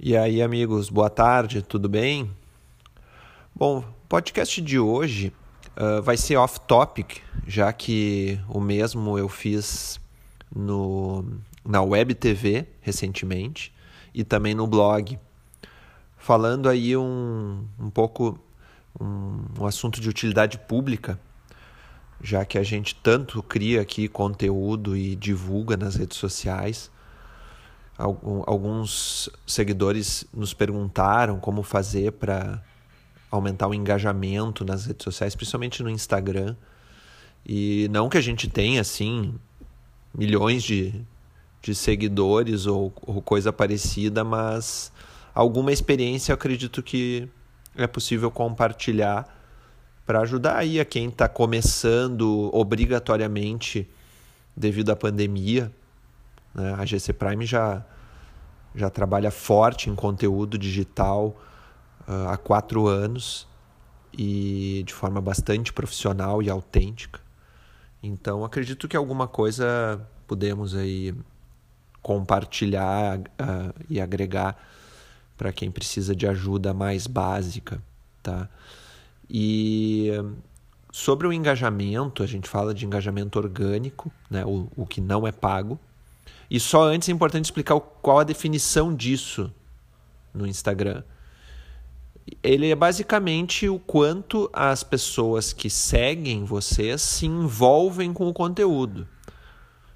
E aí, amigos, boa tarde, tudo bem? Bom, o podcast de hoje uh, vai ser off-topic, já que o mesmo eu fiz no, na Web TV recentemente e também no blog, falando aí um, um pouco um, um assunto de utilidade pública, já que a gente tanto cria aqui conteúdo e divulga nas redes sociais alguns seguidores nos perguntaram como fazer para aumentar o engajamento nas redes sociais, principalmente no Instagram. E não que a gente tenha, assim, milhões de, de seguidores ou, ou coisa parecida, mas alguma experiência eu acredito que é possível compartilhar para ajudar aí a quem está começando obrigatoriamente devido à pandemia né? A GC Prime já, já trabalha forte em conteúdo digital uh, há quatro anos e de forma bastante profissional e autêntica. Então acredito que alguma coisa podemos aí compartilhar uh, e agregar para quem precisa de ajuda mais básica, tá? E sobre o engajamento, a gente fala de engajamento orgânico, né? o, o que não é pago, e só antes é importante explicar qual a definição disso no Instagram. Ele é basicamente o quanto as pessoas que seguem vocês se envolvem com o conteúdo.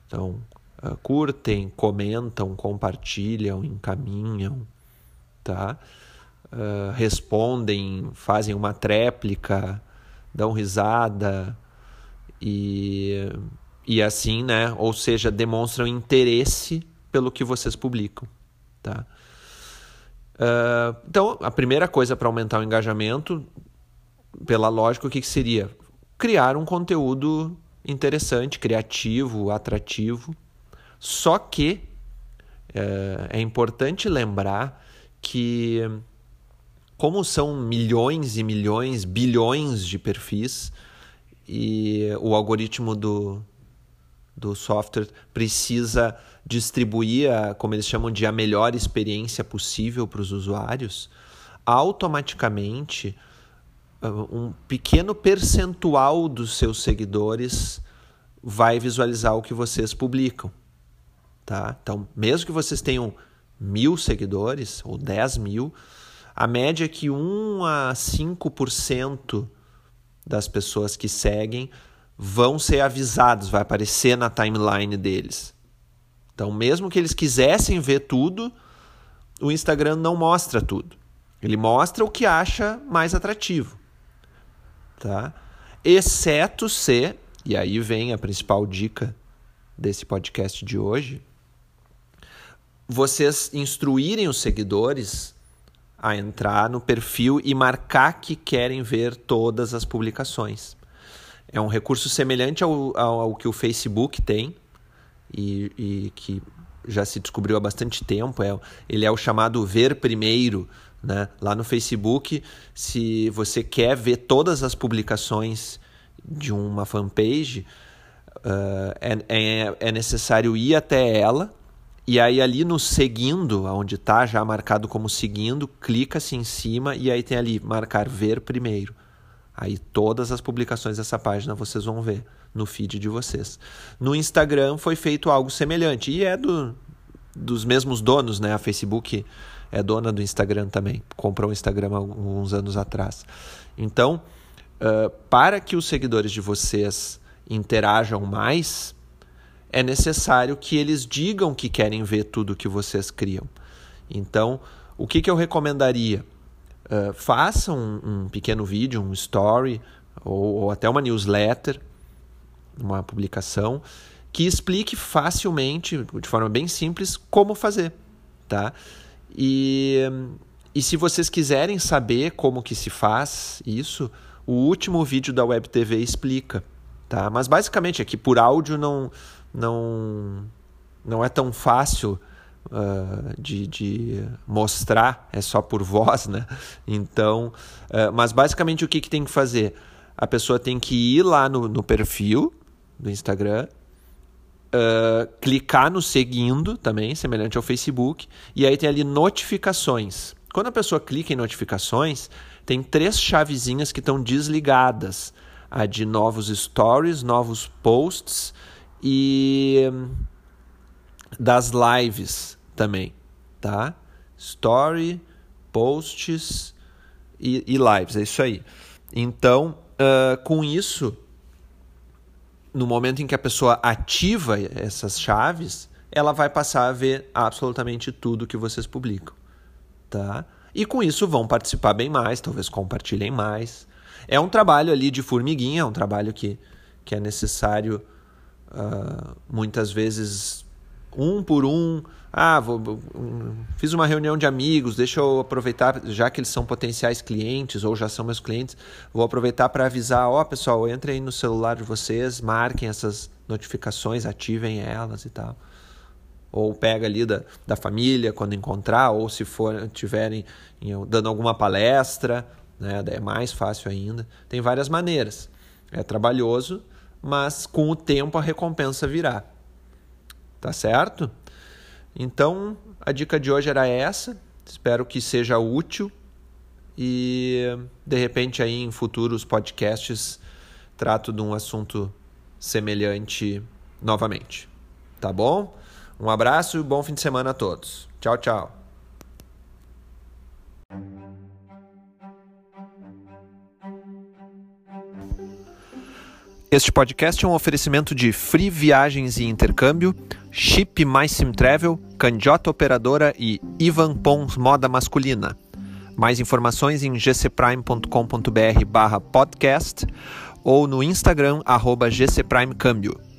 Então, uh, curtem, comentam, compartilham, encaminham, tá? Uh, respondem, fazem uma tréplica, dão risada e e assim, né? Ou seja, demonstram interesse pelo que vocês publicam, tá? Uh, então, a primeira coisa para aumentar o engajamento, pela lógica, o que, que seria? Criar um conteúdo interessante, criativo, atrativo. Só que uh, é importante lembrar que, como são milhões e milhões, bilhões de perfis, e o algoritmo do, do software precisa distribuir, a, como eles chamam de a melhor experiência possível para os usuários, automaticamente ah, um pequeno percentual dos seus seguidores vai visualizar o que vocês publicam. Tá? Então, mesmo que vocês tenham mil seguidores ou 10 mil, a média é que 1 a 5% das pessoas que seguem vão ser avisados, vai aparecer na timeline deles. Então, mesmo que eles quisessem ver tudo, o Instagram não mostra tudo. Ele mostra o que acha mais atrativo. Tá? Exceto se, e aí vem a principal dica desse podcast de hoje, vocês instruírem os seguidores a entrar no perfil e marcar que querem ver todas as publicações. É um recurso semelhante ao, ao, ao que o Facebook tem e, e, que já se descobriu há bastante tempo. É, ele é o chamado ver primeiro. Né? Lá no Facebook, se você quer ver todas as publicações de uma fanpage, uh, é, é, é necessário ir até ela e aí ali no seguindo, onde está já marcado como seguindo, clica-se em cima e aí tem ali marcar ver primeiro. Aí todas as publicações dessa página vocês vão ver no feed de vocês. No Instagram foi feito algo semelhante e é do, dos mesmos donos, né? A Facebook é dona do Instagram também, comprou o Instagram alguns anos atrás. Então, uh, para que os seguidores de vocês interajam mais, é necessário que eles digam que querem ver tudo que vocês criam. Então, o que, que eu recomendaria? Uh, faça um, um, pequeno vídeo, um story ou, ou até uma newsletter, uma publicação que explique facilmente, de forma bem simples, como fazer, tá? E, e se vocês quiserem saber como que se faz isso, o último vídeo da Web TV explica, tá? Mas basicamente aqui por áudio não não não é tão fácil uh, de, de, mostrar, é só por voz, né? Então, uh, mas basicamente o que, que tem que fazer? A pessoa tem que ir lá no, no perfil do Instagram, uh, clicar no seguindo também, semelhante ao Facebook, e aí tem ali notificações. Quando a pessoa clica em notificações, tem três chavezinhas que estão desligadas: a de novos stories, novos posts e das lives também, tá? Story, posts e, e lives, é isso aí. Então, uh, com isso, no momento em que a pessoa ativa essas chaves, ela vai passar a ver absolutamente tudo que vocês publicam, tá? E com isso vão participar bem mais, talvez compartilhem mais. É um trabalho ali de formiguinha, é um trabalho que, que é necessário uh, muitas vezes um por um. Ah, vou, fiz uma reunião de amigos, deixa eu aproveitar, já que eles são potenciais clientes ou já são meus clientes, vou aproveitar para avisar: ó, oh, pessoal, entrem no celular de vocês, marquem essas notificações, ativem elas e tal. Ou pega ali da, da família quando encontrar, ou se for tiverem dando alguma palestra, né, é mais fácil ainda. Tem várias maneiras. É trabalhoso, mas com o tempo a recompensa virá. Tá certo? Então, a dica de hoje era essa. Espero que seja útil e de repente aí em futuros podcasts trato de um assunto semelhante novamente. Tá bom? Um abraço e bom fim de semana a todos. Tchau, tchau. Este podcast é um oferecimento de Free Viagens e Intercâmbio, Chip Mais Sim Travel, Candiota Operadora e Ivan Pons Moda Masculina. Mais informações em gcprime.com.br barra podcast ou no Instagram arroba gcprimecâmbio.